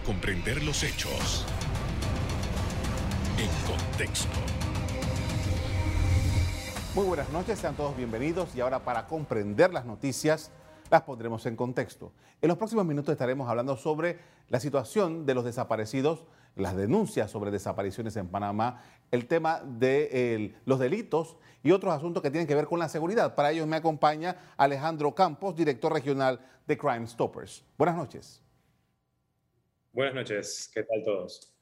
comprender los hechos en contexto. Muy buenas noches, sean todos bienvenidos y ahora para comprender las noticias las pondremos en contexto. En los próximos minutos estaremos hablando sobre la situación de los desaparecidos, las denuncias sobre desapariciones en Panamá, el tema de los delitos y otros asuntos que tienen que ver con la seguridad. Para ello me acompaña Alejandro Campos, director regional de Crime Stoppers. Buenas noches. Buenas noches, ¿qué tal todos?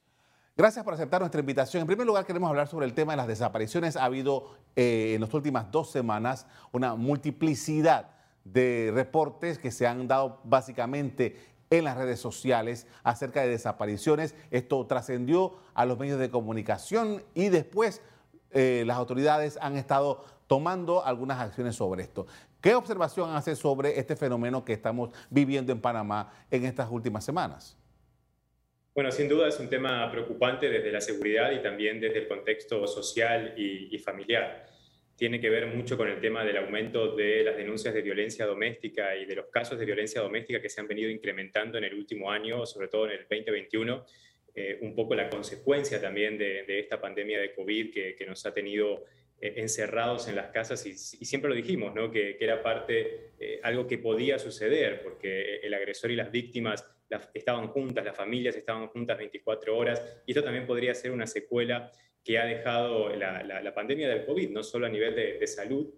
Gracias por aceptar nuestra invitación. En primer lugar, queremos hablar sobre el tema de las desapariciones. Ha habido eh, en las últimas dos semanas una multiplicidad de reportes que se han dado básicamente en las redes sociales acerca de desapariciones. Esto trascendió a los medios de comunicación y después eh, las autoridades han estado tomando algunas acciones sobre esto. ¿Qué observación hace sobre este fenómeno que estamos viviendo en Panamá en estas últimas semanas? Bueno, sin duda es un tema preocupante desde la seguridad y también desde el contexto social y, familiar. Tiene que ver mucho con el tema del aumento de las denuncias de violencia doméstica y de los casos de violencia doméstica que se han venido incrementando en el último año, sobre todo en el 2021. Eh, un poco la consecuencia también de, esta pandemia de COVID que, nos ha tenido eh, encerrados en las casas y, siempre lo dijimos, ¿no? que, era parte, eh, algo que podía suceder, porque el agresor y las víctimas estaban juntas, las familias estaban juntas 24 horas, y esto también podría ser una secuela que ha dejado la, pandemia del COVID, no solo a nivel de, salud,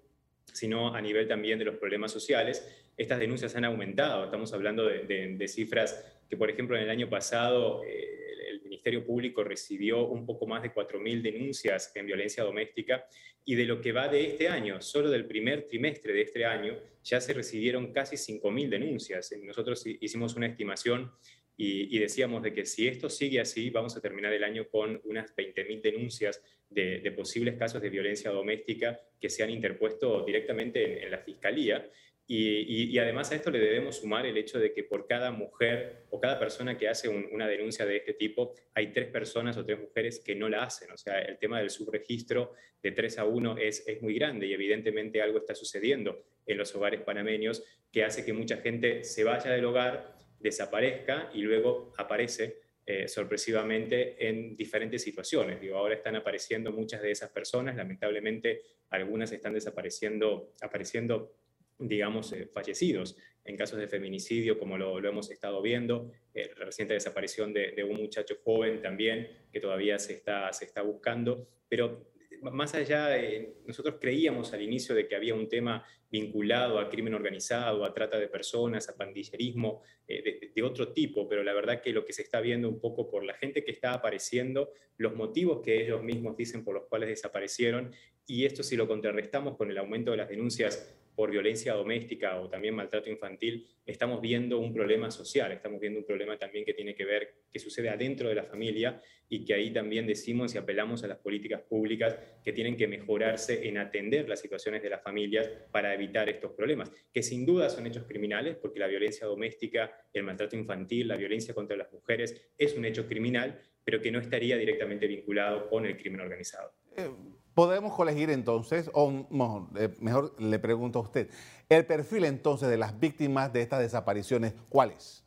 sino a nivel también de los problemas sociales. Estas denuncias han aumentado, estamos hablando de, cifras que, por ejemplo, en el año pasado... Eh, Ministerio Público recibió un poco más de 4.000 denuncias en violencia doméstica y de lo que va de este año, solo del primer trimestre de este año, ya se recibieron casi 5.000 denuncias. Nosotros hicimos una estimación y, decíamos de que si esto sigue así, vamos a terminar el año con unas 20.000 denuncias de, posibles casos de violencia doméstica que se han interpuesto directamente en la Fiscalía. Y, además a esto le debemos sumar el hecho de que por cada mujer o cada persona que hace una denuncia de este tipo, hay tres personas o tres mujeres que no la hacen. O sea, el tema del subregistro de 3 a 1 es, es muy grande y evidentemente algo está sucediendo en los hogares panameños que hace que mucha gente se vaya del hogar, desaparezca y luego aparece eh, sorpresivamente en diferentes situaciones. Digo, ahora están apareciendo muchas de esas personas, lamentablemente algunas están desapareciendo, apareciendo digamos, eh, fallecidos. En casos de feminicidio, como lo, hemos estado viendo, eh, reciente desaparición de, un muchacho joven también, que todavía se está, se está buscando, pero más allá, nosotros creíamos al inicio de que había un tema vinculado a crimen organizado, a trata de personas, a pandillerismo eh, de, de, otro tipo, pero la verdad que lo que se está viendo un poco por la gente que está apareciendo, los motivos que ellos mismos dicen por los cuales desaparecieron, y esto si lo contrarrestamos con el aumento de las denuncias por violencia doméstica o también maltrato infantil, estamos viendo un problema social, estamos viendo un problema también que tiene que ver, que sucede adentro de la familia y que ahí también decimos y apelamos a las políticas públicas que tienen que mejorarse en atender las situaciones de las familias para evitar estos problemas, que sin duda son hechos criminales, porque la violencia doméstica, el maltrato infantil, la violencia contra las mujeres es un hecho criminal, pero que no estaría directamente vinculado con el crimen organizado. Eh, Podemos colegir entonces, o mejor, le pregunto a usted, el perfil entonces de las víctimas de estas desapariciones, ¿cuál es?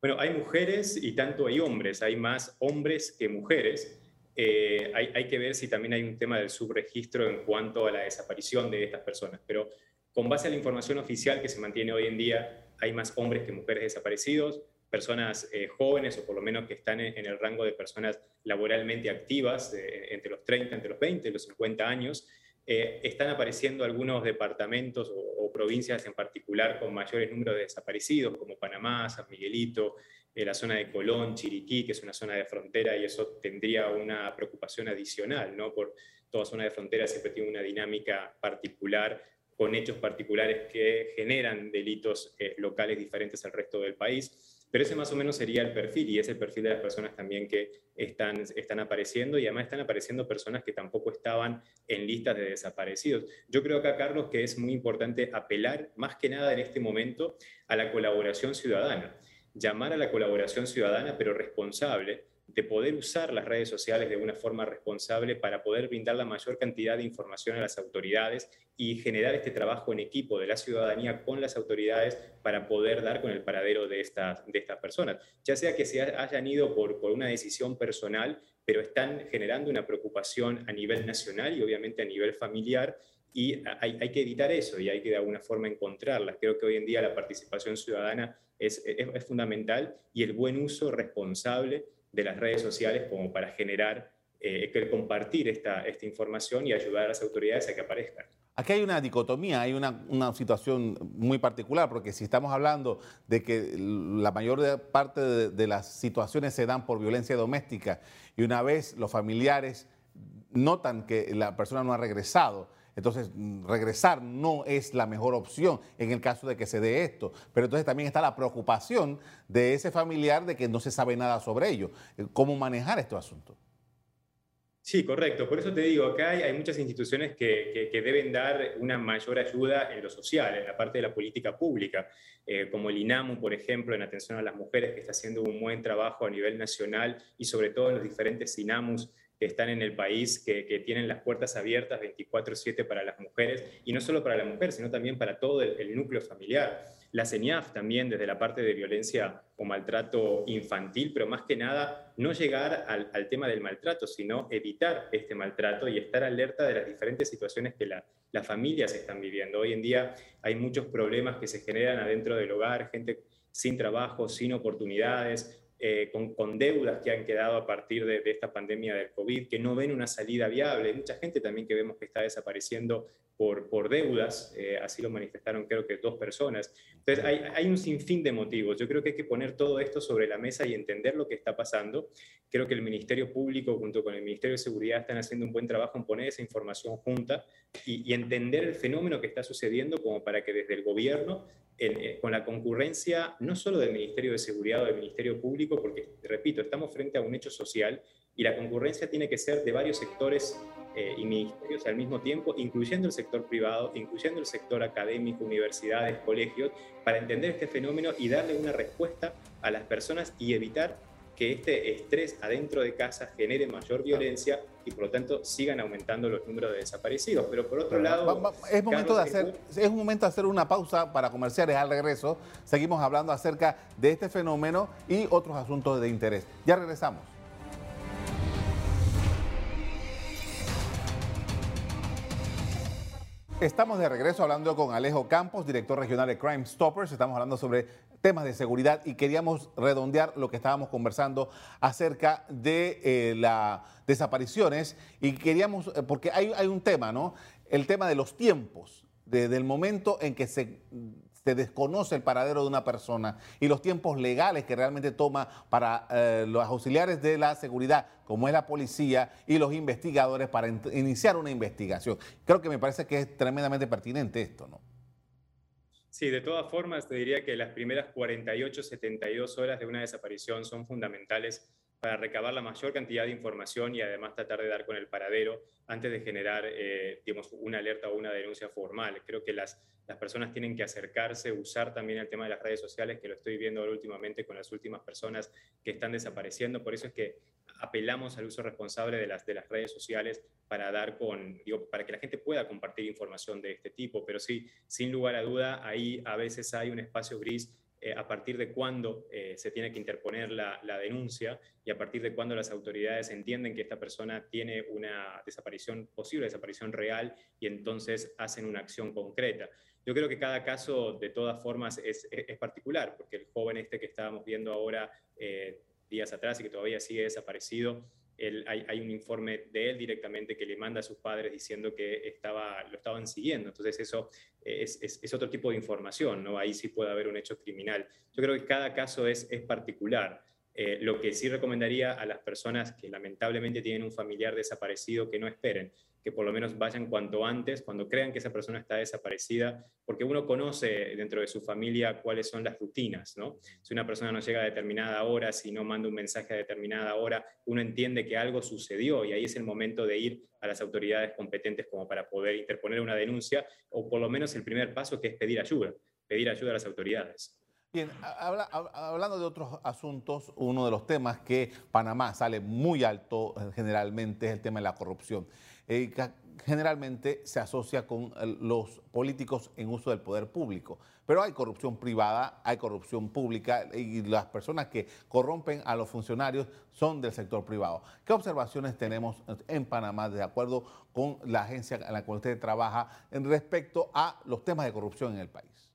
Bueno, hay mujeres y tanto hay hombres, hay más hombres que mujeres. Eh, hay, hay, que ver si también hay un tema del subregistro en cuanto a la desaparición de estas personas, pero con base a la información oficial que se mantiene hoy en día, hay más hombres que mujeres desaparecidos personas eh, jóvenes o por lo menos que están en, el rango de personas laboralmente activas, entre los 30, entre los 20 y los 50 años, eh, están apareciendo algunos departamentos o, provincias en particular con mayores números de desaparecidos, como Panamá, San Miguelito, eh, la zona de Colón, Chiriquí, que es una zona de frontera y eso tendría una preocupación adicional, ¿no? Por toda zona de frontera siempre tiene una dinámica particular con hechos particulares que generan delitos locales diferentes al resto del país. Pero ese más o menos sería el perfil y es el perfil de las personas también que están, están apareciendo y además están apareciendo personas que tampoco estaban en listas de desaparecidos. Yo creo acá, Carlos, que es muy importante apelar más que nada en este momento a la colaboración ciudadana, llamar a la colaboración ciudadana pero responsable de poder usar las redes sociales de una forma responsable para poder brindar la mayor cantidad de información a las autoridades y generar este trabajo en equipo de la ciudadanía con las autoridades para poder dar con el paradero de estas, de estas personas. Ya sea que se hayan ido por, por una decisión personal, pero están generando una preocupación a nivel nacional y obviamente a nivel familiar y hay, hay, que evitar eso y hay que de alguna forma encontrarlas. Creo que hoy en día la participación ciudadana es, es, es fundamental y el buen uso responsable de las redes sociales como para generar, eh, compartir esta, esta información y ayudar a las autoridades a que aparezcan. Aquí hay una dicotomía, hay una, una, situación muy particular, porque si estamos hablando de que la mayor parte de, de, las situaciones se dan por violencia doméstica y una vez los familiares notan que la persona no ha regresado, entonces, regresar no es la mejor opción en el caso de que se dé esto. Pero entonces también está la preocupación de ese familiar de que no se sabe nada sobre ello. ¿Cómo manejar estos asuntos? Sí, correcto. Por eso te digo, acá hay, muchas instituciones que, deben dar una mayor ayuda en lo social, en la parte de la política pública, eh, como el INAMU, por ejemplo, en atención a las mujeres, que está haciendo un buen trabajo a nivel nacional y sobre todo en los diferentes INAMUS que están en el país, que, tienen las puertas abiertas 24/7 para las mujeres, y no solo para la mujer, sino también para todo el, núcleo familiar. La CENIAF también desde la parte de violencia o maltrato infantil, pero más que nada no llegar al, tema del maltrato, sino evitar este maltrato y estar alerta de las diferentes situaciones que la, las familias están viviendo. Hoy en día hay muchos problemas que se generan adentro del hogar, gente sin trabajo, sin oportunidades, eh, con, deudas que han quedado a partir de, de, esta pandemia del COVID, que no ven una salida viable. Mucha gente también que vemos que está desapareciendo por, deudas, eh, así lo manifestaron creo que dos personas. Entonces hay, un sinfín de motivos. Yo creo que hay que poner todo esto sobre la mesa y entender lo que está pasando. Creo que el Ministerio Público junto con el Ministerio de Seguridad están haciendo un buen trabajo en poner esa información junta y, entender el fenómeno que está sucediendo como para que desde el gobierno eh, con la concurrencia no solo del Ministerio de Seguridad o del Ministerio Público, porque, repito, estamos frente a un hecho social y la concurrencia tiene que ser de varios sectores eh, y ministerios al mismo tiempo, incluyendo el sector privado, incluyendo el sector académico, universidades, colegios, para entender este fenómeno y darle una respuesta a las personas y evitar que este estrés adentro de casa genere mayor violencia y por lo tanto sigan aumentando los números de desaparecidos. Pero por otro lado... Es momento, de hacer, es un momento de hacer una pausa para comerciales al regreso. Seguimos hablando acerca de este fenómeno y otros asuntos de interés. Ya regresamos. Estamos de regreso hablando con Alejo Campos, director regional de Crime Stoppers. Estamos hablando sobre temas de seguridad y queríamos redondear lo que estábamos conversando acerca de eh, las desapariciones y queríamos, eh, porque hay, hay, un tema, ¿no? El tema de los tiempos, de, del momento en que se se desconoce el paradero de una persona y los tiempos legales que realmente toma para eh, los auxiliares de la seguridad, como es la policía y los investigadores, para in iniciar una investigación. Creo que me parece que es tremendamente pertinente esto, ¿no? Sí, de todas formas, te diría que las primeras 48, 72 horas de una desaparición son fundamentales para recabar la mayor cantidad de información y además tratar de dar con el paradero antes de generar eh, digamos, una alerta o una denuncia formal. Creo que las, las personas tienen que acercarse, usar también el tema de las redes sociales, que lo estoy viendo últimamente con las últimas personas que están desapareciendo. Por eso es que apelamos al uso responsable de las, de las redes sociales para, dar con, digo, para que la gente pueda compartir información de este tipo. Pero sí, sin lugar a duda, ahí a veces hay un espacio gris eh, a partir de cuándo eh, se tiene que interponer la, denuncia y a partir de cuándo las autoridades entienden que esta persona tiene una desaparición, posible desaparición real y entonces hacen una acción concreta. Yo creo que cada caso de todas formas es particular, porque el joven este que estábamos viendo ahora eh, días atrás y que todavía sigue desaparecido, hay, un informe de él directamente que le manda a sus padres diciendo que estaba, lo estaban siguiendo. Entonces eso es, es, es, otro tipo de información, ¿no? Ahí sí puede haber un hecho criminal. Yo creo que cada caso es, es particular. Eh, lo que sí recomendaría a las personas que lamentablemente tienen un familiar desaparecido que no esperen, que por lo menos vayan cuanto antes, cuando crean que esa persona está desaparecida, porque uno conoce dentro de su familia cuáles son las rutinas. Si una persona no llega a determinada hora, si no manda un mensaje a determinada hora, uno entiende que algo sucedió y ahí es el momento de ir a las autoridades competentes como para poder interponer una denuncia o por lo menos el primer paso que es pedir ayuda, pedir ayuda a las autoridades. Bien, hablando de otros asuntos, uno de los temas que Panamá sale muy alto eh, generalmente es el tema de la corrupción. Eh, generalmente se asocia con los políticos en uso del poder público, pero hay corrupción privada, hay corrupción pública y las personas que corrompen a los funcionarios son del sector privado. ¿Qué observaciones tenemos en Panamá de acuerdo con la agencia en la cual usted trabaja en respecto a los temas de corrupción en el país?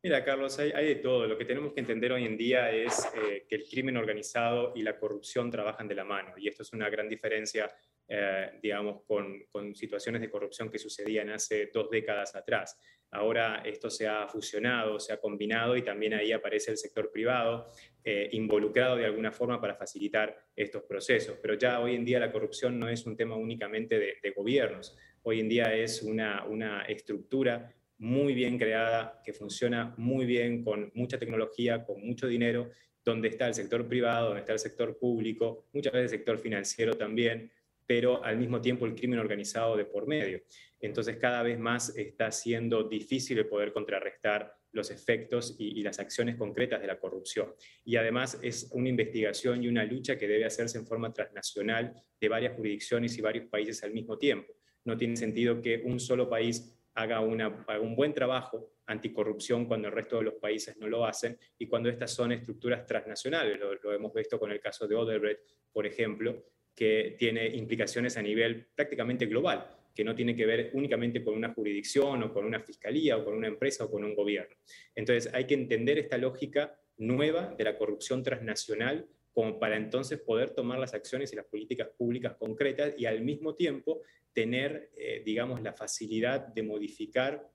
Mira, Carlos, hay, de todo. Lo que tenemos que entender hoy en día es eh, que el crimen organizado y la corrupción trabajan de la mano. Y esto es una gran diferencia, eh, digamos, con, situaciones de corrupción que sucedían hace dos décadas atrás. Ahora esto se ha fusionado, se ha combinado y también ahí aparece el sector privado eh, involucrado de alguna forma para facilitar estos procesos. Pero ya hoy en día la corrupción no es un tema únicamente de, gobiernos. Hoy en día es una estructura muy bien creada, que funciona muy bien, con mucha tecnología, con mucho dinero, donde está el sector privado, donde está el sector público, muchas veces el sector financiero también, pero al mismo tiempo el crimen organizado de por medio. Entonces cada vez más está siendo difícil poder contrarrestar los efectos y, y, las acciones concretas de la corrupción. Y además es una investigación y una lucha que debe hacerse en forma transnacional de varias jurisdicciones y varios países al mismo tiempo. No tiene sentido que un solo país haga, un buen trabajo anticorrupción cuando el resto de los países no lo hacen y cuando estas son estructuras transnacionales. Lo, hemos visto con el caso de Odebrecht, por ejemplo, que tiene implicaciones a nivel prácticamente global, que no tiene que ver únicamente con una jurisdicción o con una fiscalía o con una empresa o con un gobierno. Entonces hay que entender esta lógica nueva de la corrupción transnacional como para entonces poder tomar las acciones y las políticas públicas concretas y al mismo tiempo tener, eh, digamos, la facilidad de modificar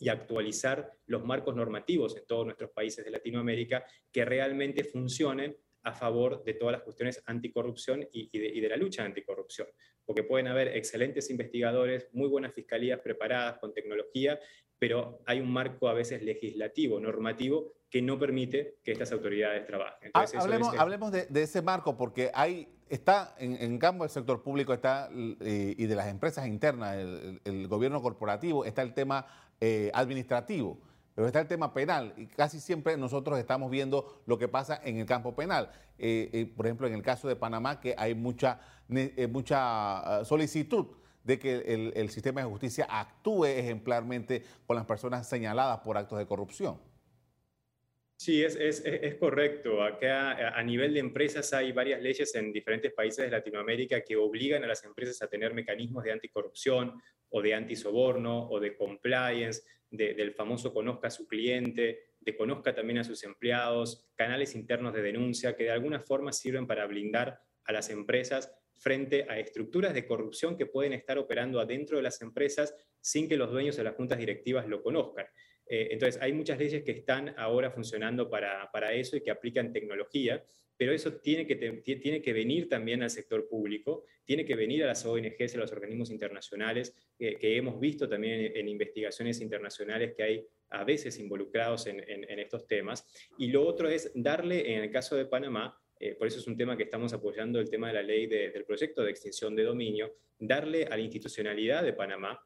y actualizar los marcos normativos en todos nuestros países de Latinoamérica que realmente funcionen a favor de todas las cuestiones anticorrupción y, y, de, la lucha anticorrupción. Porque pueden haber excelentes investigadores, muy buenas fiscalías preparadas con tecnología, pero hay un marco a veces legislativo, normativo, que no permite que estas autoridades trabajen. hablemos, de, ese marco, porque hay, está en, en campo del sector público está, eh, y de las empresas internas, el, gobierno corporativo, está el tema eh, administrativo. Pero está el tema penal y casi siempre nosotros estamos viendo lo que pasa en el campo penal. Eh, por ejemplo, en el caso de Panamá, que hay mucha, mucha ah, solicitud de que el, el sistema de justicia actúe ejemplarmente con las personas señaladas por actos de corrupción. Sí, es, es, es, correcto. Acá a nivel de empresas hay varias leyes en diferentes países de Latinoamérica que obligan a las empresas a tener mecanismos de anticorrupción o de antisoborno o de compliance, del famoso conozca a su cliente, de conozca también a sus empleados, canales internos de denuncia que de alguna forma sirven para blindar a las empresas frente a estructuras de corrupción que pueden estar operando adentro de las empresas sin que los dueños de las juntas directivas lo conozcan. Eh, entonces, hay muchas leyes que están ahora funcionando para, para, eso y que aplican tecnología, pero eso tiene que, tiene que venir también al sector público, tiene que venir a las ONGs, a los organismos internacionales, que hemos visto también en, investigaciones internacionales que hay a veces involucrados en, en, estos temas. Y lo otro es darle, en el caso de Panamá, eh, por eso es un tema que estamos apoyando, el tema de la ley del proyecto de extinción de dominio, darle a la institucionalidad de Panamá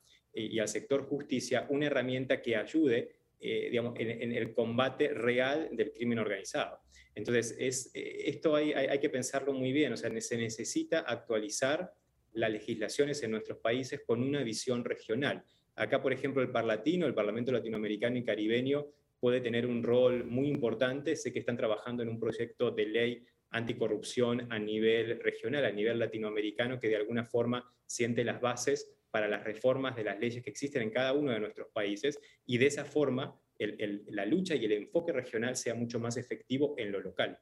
y al sector justicia una herramienta que ayude eh, digamos, en, el combate real del crimen organizado. Entonces, es, eh, esto hay, hay, que pensarlo muy bien, o sea, se necesita actualizar las legislaciones en nuestros países con una visión regional. Acá, por ejemplo, el Parlatino, el Parlamento Latinoamericano y Caribeño, puede tener un rol muy importante. Sé que están trabajando en un proyecto de ley anticorrupción a nivel regional, a nivel latinoamericano, que de alguna forma siente las bases para las reformas de las leyes que existen en cada uno de nuestros países y de esa forma la lucha y el enfoque regional sea mucho más efectivo en lo local.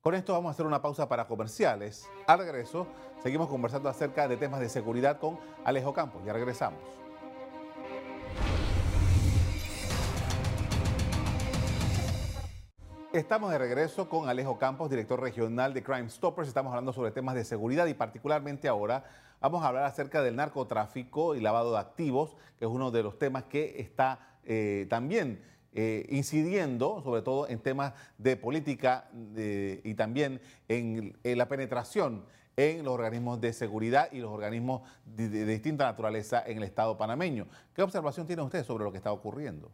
Con esto vamos a hacer una pausa para comerciales. Al regreso, seguimos conversando acerca de temas de seguridad con Alejo Campos. Ya regresamos. Estamos de regreso con Alejo Campos, director regional de Crime Stoppers. Estamos hablando sobre temas de seguridad y particularmente ahora vamos a hablar acerca del narcotráfico y lavado de activos, que es uno de los temas que está eh, también eh, incidiendo sobre todo en temas de política y también en, la penetración en los organismos de seguridad y los organismos de distinta naturaleza en el Estado panameño. ¿Qué observación tiene usted sobre lo que está ocurriendo?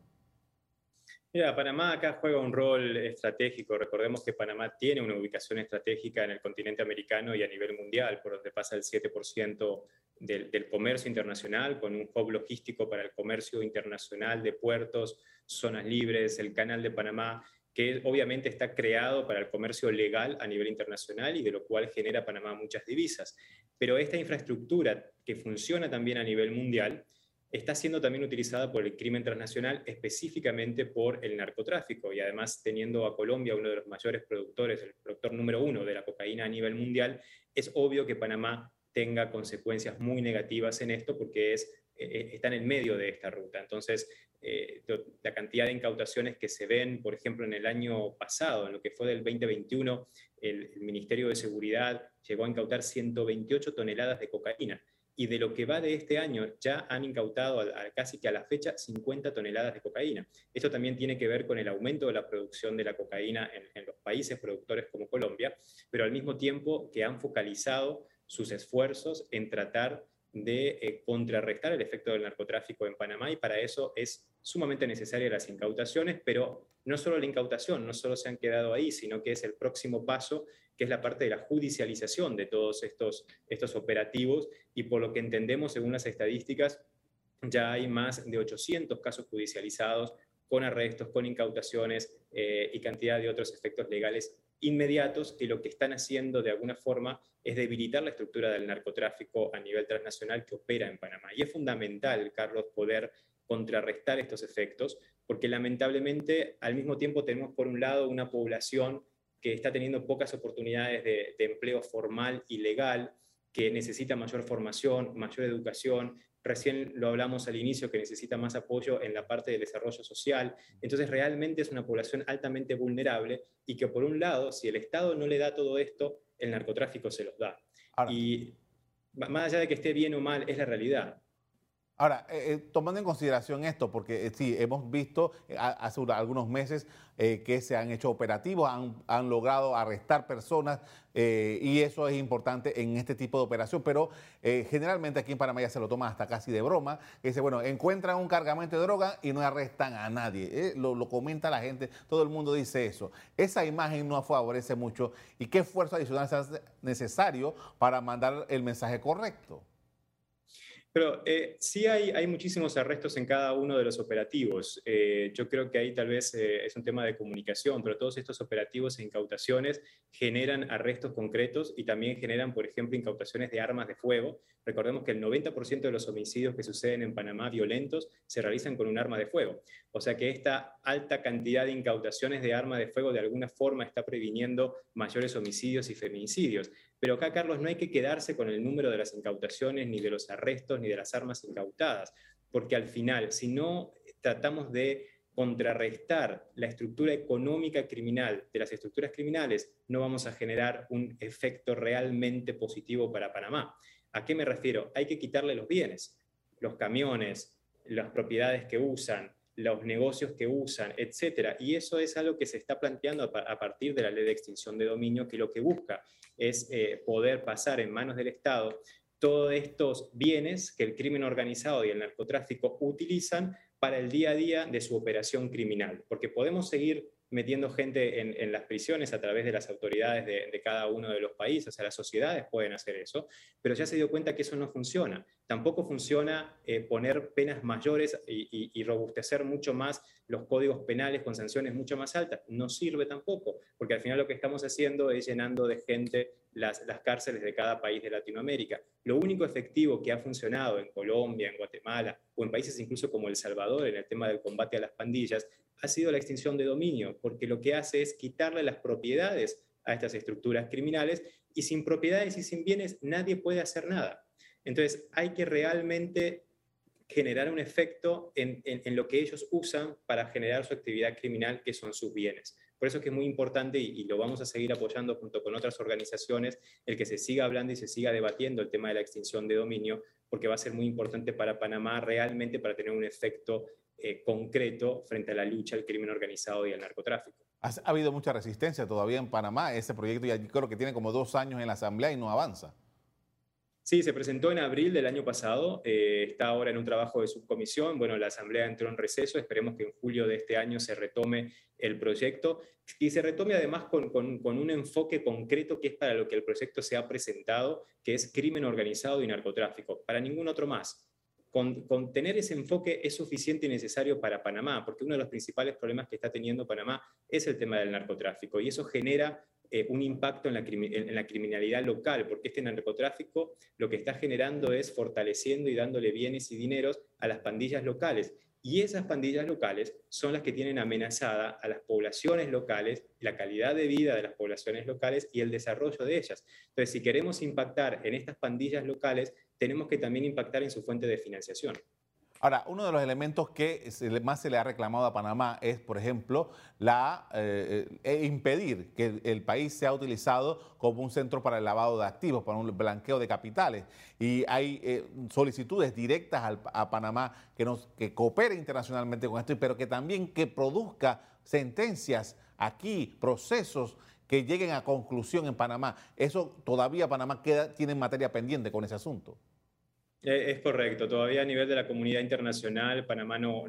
Mira, Panamá acá juega un rol estratégico. Recordemos que Panamá tiene una ubicación estratégica en el continente americano y a nivel mundial, por donde pasa el 7% del, comercio internacional, con un hub logístico para el comercio internacional de puertos, zonas libres, el canal de Panamá que obviamente está creado para el comercio legal a nivel internacional y de lo cual genera Panamá muchas divisas. Pero esta infraestructura que funciona también a nivel mundial está siendo también utilizada por el crimen transnacional, específicamente por el narcotráfico, y además teniendo a Colombia uno de los mayores productores, el productor número uno de la cocaína a nivel mundial, es obvio que Panamá tenga consecuencias muy negativas en esto porque es, eh, eh, está en el medio de esta ruta. Entonces, eh, la cantidad de incautaciones que se ven, por ejemplo, en el año pasado, en lo que fue del 2021, el, Ministerio de Seguridad llegó a incautar 128 toneladas de cocaína. Y de lo que va de este año, ya han incautado casi que a la fecha 50 toneladas de cocaína. Esto también tiene que ver con el aumento de la producción de la cocaína en, los países productores como Colombia, pero al mismo tiempo que han focalizado sus esfuerzos en tratar de eh, contrarrestar el efecto del narcotráfico en Panamá y para eso es sumamente necesaria las incautaciones, pero no solo la incautación, no solo se han quedado ahí, sino que es el próximo paso, que es la parte de la judicialización de todos estos, estos operativos y por lo que entendemos según las estadísticas, ya hay más de 800 casos judicializados con arrestos, con incautaciones eh, y cantidad de otros efectos legales inmediatos que lo que están haciendo de alguna forma es debilitar la estructura del narcotráfico a nivel transnacional que opera en Panamá. Y es fundamental, Carlos, poder contrarrestar estos efectos, porque lamentablemente al mismo tiempo tenemos por un lado una población que está teniendo pocas oportunidades de, de empleo formal y legal, que necesita mayor formación, mayor educación, Recién lo hablamos al inicio que necesita más apoyo en la parte del desarrollo social. Entonces realmente es una población altamente vulnerable y que por un lado, si el Estado no le da todo esto, el narcotráfico se los da. y más allá de que esté bien o mal, es la realidad. Ahora, eh, eh, tomando en consideración esto, porque eh, sí, hemos visto hace algunos meses que se han hecho operativos, han, logrado arrestar personas y eso es importante en este tipo de operación, pero generalmente aquí en Panamá ya se lo toma hasta casi de broma, que dice, bueno, encuentran un cargamento de droga y no arrestan a nadie, lo, lo, comenta la gente, todo el mundo dice eso. Esa imagen no favorece mucho y qué esfuerzo adicional es necesario para mandar el mensaje correcto. Pero eh, sí hay, muchísimos arrestos en cada uno de los operativos. Eh, yo creo que ahí tal vez eh, es un tema de comunicación, pero todos estos operativos e incautaciones generan arrestos concretos y también generan, por ejemplo, incautaciones de armas de fuego. Recordemos que el 90% de los homicidios que suceden en Panamá violentos se realizan con un arma de fuego. O sea que esta alta cantidad de incautaciones de armas de fuego de alguna forma está previniendo mayores homicidios y feminicidios. Pero acá, Carlos, no hay que quedarse con el número de las incautaciones, ni de los arrestos, ni de las armas incautadas, porque al final, si no tratamos de contrarrestar la estructura económica criminal de las estructuras criminales, no vamos a generar un efecto realmente positivo para Panamá. ¿A qué me refiero? Hay que quitarle los bienes, los camiones, las propiedades que usan, los negocios que usan, etcétera. Y eso es algo que se está planteando a partir de la ley de extinción de dominio, que lo que busca es eh, poder pasar en manos del Estado todos estos bienes que el crimen organizado y el narcotráfico utilizan para el día a día de su operación criminal. Porque podemos seguir metiendo gente en, las prisiones a través de las autoridades de, cada uno de los países, o sea, las sociedades pueden hacer eso, pero ya se dio cuenta que eso no funciona. Tampoco funciona eh, poner penas mayores y, robustecer mucho más los códigos penales con sanciones mucho más altas. No sirve tampoco, porque al final lo que estamos haciendo es llenando de gente las, las cárceles de cada país de Latinoamérica. Lo único efectivo que ha funcionado en Colombia, en Guatemala o en países incluso como El Salvador en el tema del combate a las pandillas ha sido la extinción de dominio, porque lo que hace es quitarle las propiedades a estas estructuras criminales y sin propiedades y sin bienes nadie puede hacer nada. Entonces hay que realmente generar un efecto en, lo que ellos usan para generar su actividad criminal, que son sus bienes. Por eso es muy importante y, lo vamos a seguir apoyando junto con otras organizaciones, el que se siga hablando y se siga debatiendo el tema de la extinción de dominio, porque va a ser muy importante para Panamá realmente para tener un efecto eh, concreto frente a la lucha al crimen organizado y al narcotráfico. Ha, habido mucha resistencia todavía en Panamá. Ese proyecto ya creo que tiene como dos años en la Asamblea y no avanza. Sí, se presentó en abril del año pasado, eh, está ahora en un trabajo de subcomisión, bueno, la Asamblea entró en receso, esperemos que en julio de este año se retome el proyecto y se retome además con, un enfoque concreto que es para lo que el proyecto se ha presentado, que es crimen organizado y narcotráfico, para ningún otro más. Con, tener ese enfoque es suficiente y necesario para Panamá, porque uno de los principales problemas que está teniendo Panamá es el tema del narcotráfico y eso genera eh, un impacto en la, en la, criminalidad local, porque este narcotráfico lo que está generando es fortaleciendo y dándole bienes y dineros a las pandillas locales. Y esas pandillas locales son las que tienen amenazada a las poblaciones locales, la calidad de vida de las poblaciones locales y el desarrollo de ellas. Entonces, si queremos impactar en estas pandillas locales, tenemos que también impactar en su fuente de financiación. Ahora, uno de los elementos que más se le ha reclamado a Panamá es, por ejemplo, la eh, eh, e impedir que el, país sea utilizado como un centro para el lavado de activos, para un blanqueo de capitales. Y hay eh, solicitudes directas a Panamá que, nos, coopere internacionalmente con esto, pero que también que produzca sentencias aquí, procesos que lleguen a conclusión en Panamá. Eso todavía Panamá tiene materia pendiente con ese asunto. Eh, es correcto, todavía a nivel de la comunidad internacional, Panamá no,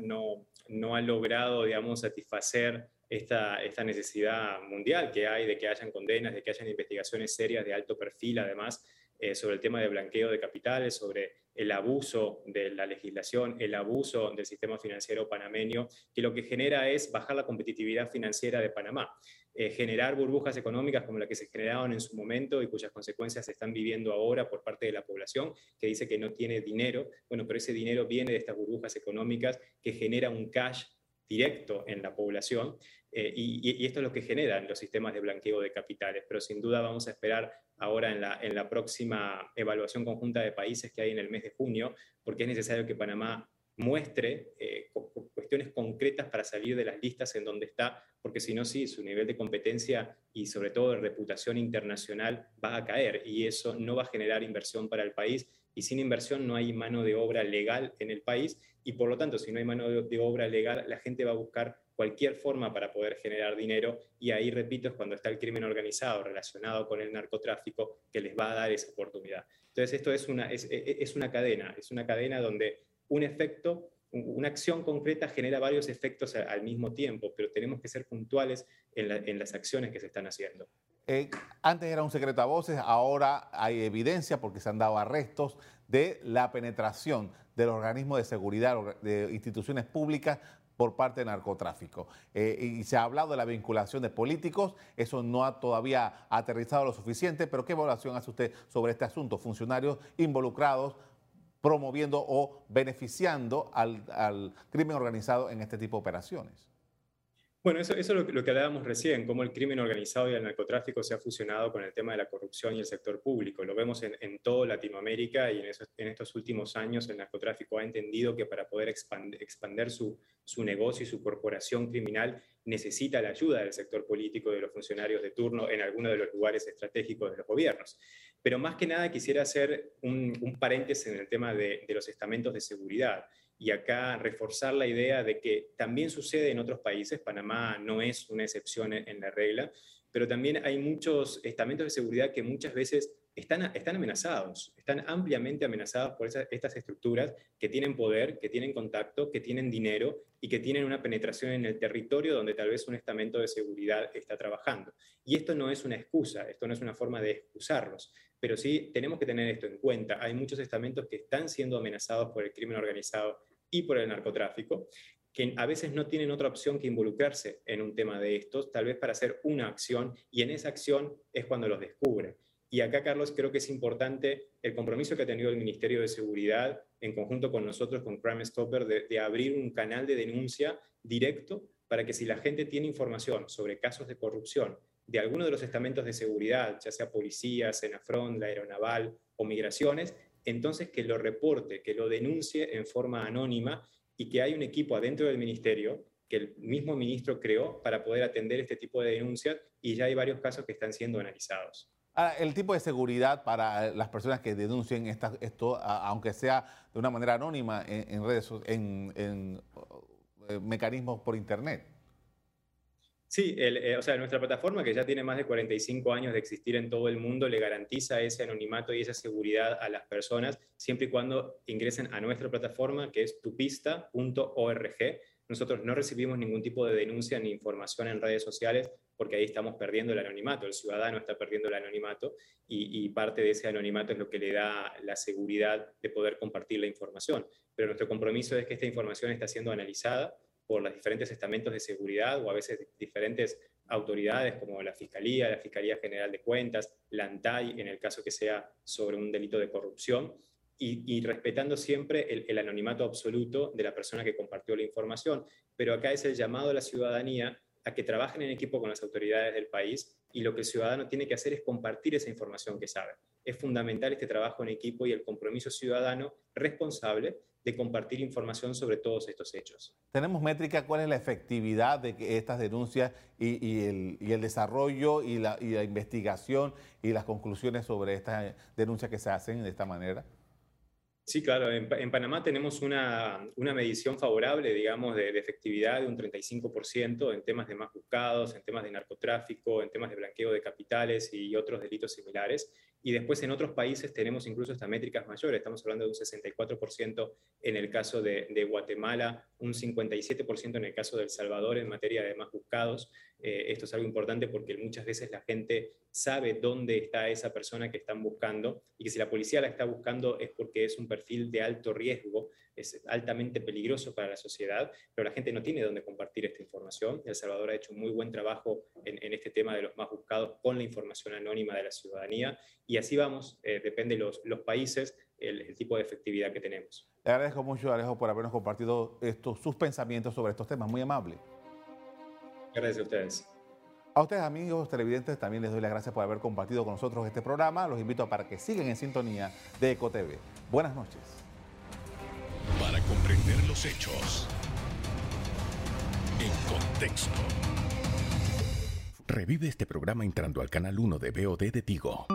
ha logrado, digamos, satisfacer esta, necesidad mundial que hay de que hayan condenas, de que hayan investigaciones serias de alto perfil, además, eh, sobre el tema de blanqueo de capitales, sobre el abuso de la legislación, el abuso del sistema financiero panameño, que lo que genera es bajar la competitividad financiera de Panamá. Eh, generar burbujas económicas como las que se generaron en su momento y cuyas consecuencias se están viviendo ahora por parte de la población, que dice que no tiene dinero. Bueno, pero ese dinero viene de estas burbujas económicas que genera un cash directo en la población eh, y, esto es lo que generan los sistemas de blanqueo de capitales. Pero sin duda vamos a esperar ahora en la, próxima evaluación conjunta de países que hay en el mes de junio, porque es necesario que Panamá muestre eh, cuestiones concretas para salir de las listas en donde está, porque si no, sí, su nivel de competencia y sobre todo de reputación internacional va a caer y eso no va a generar inversión para el país y sin inversión no hay mano de obra legal en el país y por lo tanto, si no hay mano de obra legal, la gente va a buscar cualquier forma para poder generar dinero y ahí, repito, es cuando está el crimen organizado relacionado con el narcotráfico que les va a dar esa oportunidad. Entonces, esto es una, es, es una cadena, es una cadena donde un efecto, una acción concreta genera varios efectos al mismo tiempo, pero tenemos que ser puntuales en, las acciones que se están haciendo. Eh, antes era un secreto a voces, ahora hay evidencia porque se han dado arrestos de la penetración del organismo de seguridad de instituciones públicas por parte del narcotráfico. Eh, y se ha hablado de la vinculación de políticos, eso no ha todavía aterrizado lo suficiente, pero ¿qué evaluación hace usted sobre este asunto? Funcionarios involucrados promoviendo o beneficiando al, crimen organizado en este tipo de operaciones. Bueno, eso, es lo, que hablábamos recién, cómo el crimen organizado y el narcotráfico se ha fusionado con el tema de la corrupción y el sector público. Lo vemos en, en toda Latinoamérica y en, estos últimos años el narcotráfico ha entendido que para poder expandir su, su negocio y su corporación criminal necesita la ayuda del sector político de los funcionarios de turno en algunos de los lugares estratégicos de los gobiernos. Pero más que nada quisiera hacer un, paréntesis en el tema de, los estamentos de seguridad y acá reforzar la idea de que también sucede en otros países, Panamá no es una excepción en la regla, pero también hay muchos estamentos de seguridad que muchas veces están, están amenazados, están ampliamente amenazados por estas estructuras que tienen poder, que tienen contacto, que tienen dinero y que tienen una penetración en el territorio donde tal vez un estamento de seguridad está trabajando. Y esto no es una excusa, esto no es una forma de excusarlos, pero sí tenemos que tener esto en cuenta. Hay muchos estamentos que están siendo amenazados por el crimen organizado y por el narcotráfico, que a veces no tienen otra opción que involucrarse en un tema de estos, tal vez para hacer una acción, y en esa acción es cuando los descubren. Y acá, Carlos, creo que es importante el compromiso que ha tenido el Ministerio de Seguridad en conjunto con nosotros, con Crime Stopper, de, abrir un canal de denuncia directo para que si la gente tiene información sobre casos de corrupción de alguno de los estamentos de seguridad, ya sea policía, Senafrón, la aeronaval o migraciones, entonces que lo reporte, que lo denuncie en forma anónima y que hay un equipo adentro del ministerio que el mismo ministro creó para poder atender este tipo de denuncias y ya hay varios casos que están siendo analizados. Ah, el tipo de seguridad para las personas que denuncien esto, aunque sea de una manera anónima en, redes, en, en, eh, mecanismos por Internet. Sí, eh, o sea, nuestra plataforma, que ya tiene más de 45 años de existir en todo el mundo, le garantiza ese anonimato y esa seguridad a las personas, siempre y cuando ingresen a nuestra plataforma, que es tupista.org. Nosotros no recibimos ningún tipo de denuncia ni información en redes sociales porque ahí estamos perdiendo el anonimato, el ciudadano está perdiendo el anonimato y, parte de ese anonimato es lo que le da la seguridad de poder compartir la información. Pero nuestro compromiso es que esta información está siendo analizada por los diferentes estamentos de seguridad o a veces diferentes autoridades como la Fiscalía, la Fiscalía General de Cuentas, la ANTAI, en el caso que sea sobre un delito de corrupción, y, respetando siempre el, el, anonimato absoluto de la persona que compartió la información. Pero acá es el llamado a la ciudadanía a que trabajen en equipo con las autoridades del país y lo que el ciudadano tiene que hacer es compartir esa información que sabe. Es fundamental este trabajo en equipo y el compromiso ciudadano responsable de compartir información sobre todos estos hechos. ¿Tenemos métrica cuál es la efectividad de estas denuncias y, el, desarrollo y la, y la investigación y las conclusiones sobre estas denuncias que se hacen de esta manera? Sí, claro. En, Panamá tenemos una, medición favorable, digamos, de, de, efectividad de un 35% en temas de más buscados, en temas de narcotráfico, en temas de blanqueo de capitales y otros delitos similares. Y después en otros países tenemos incluso estas métricas mayores. Estamos hablando de un 64% en el caso de, Guatemala, un 57% en el caso de El Salvador en materia de más buscados. Eh, esto es algo importante porque muchas veces la gente sabe dónde está esa persona que están buscando y que si la policía la está buscando es porque es un perfil de alto riesgo, es altamente peligroso para la sociedad, pero la gente no tiene dónde compartir esta información. El Salvador ha hecho un muy buen trabajo en, este tema de los más buscados con la información anónima de la ciudadanía y así vamos, eh, depende de los, los países, el, tipo de efectividad que tenemos. Le agradezco mucho, Alejo, por habernos compartido estos, sus pensamientos sobre estos temas. Muy amable. Gracias a ustedes. A ustedes, amigos televidentes, también les doy las gracias por haber compartido con nosotros este programa. Los invito para que sigan en sintonía de EcoTV. Buenas noches. Para comprender los hechos en contexto. Revive este programa entrando al canal 1 de BOD de Tigo.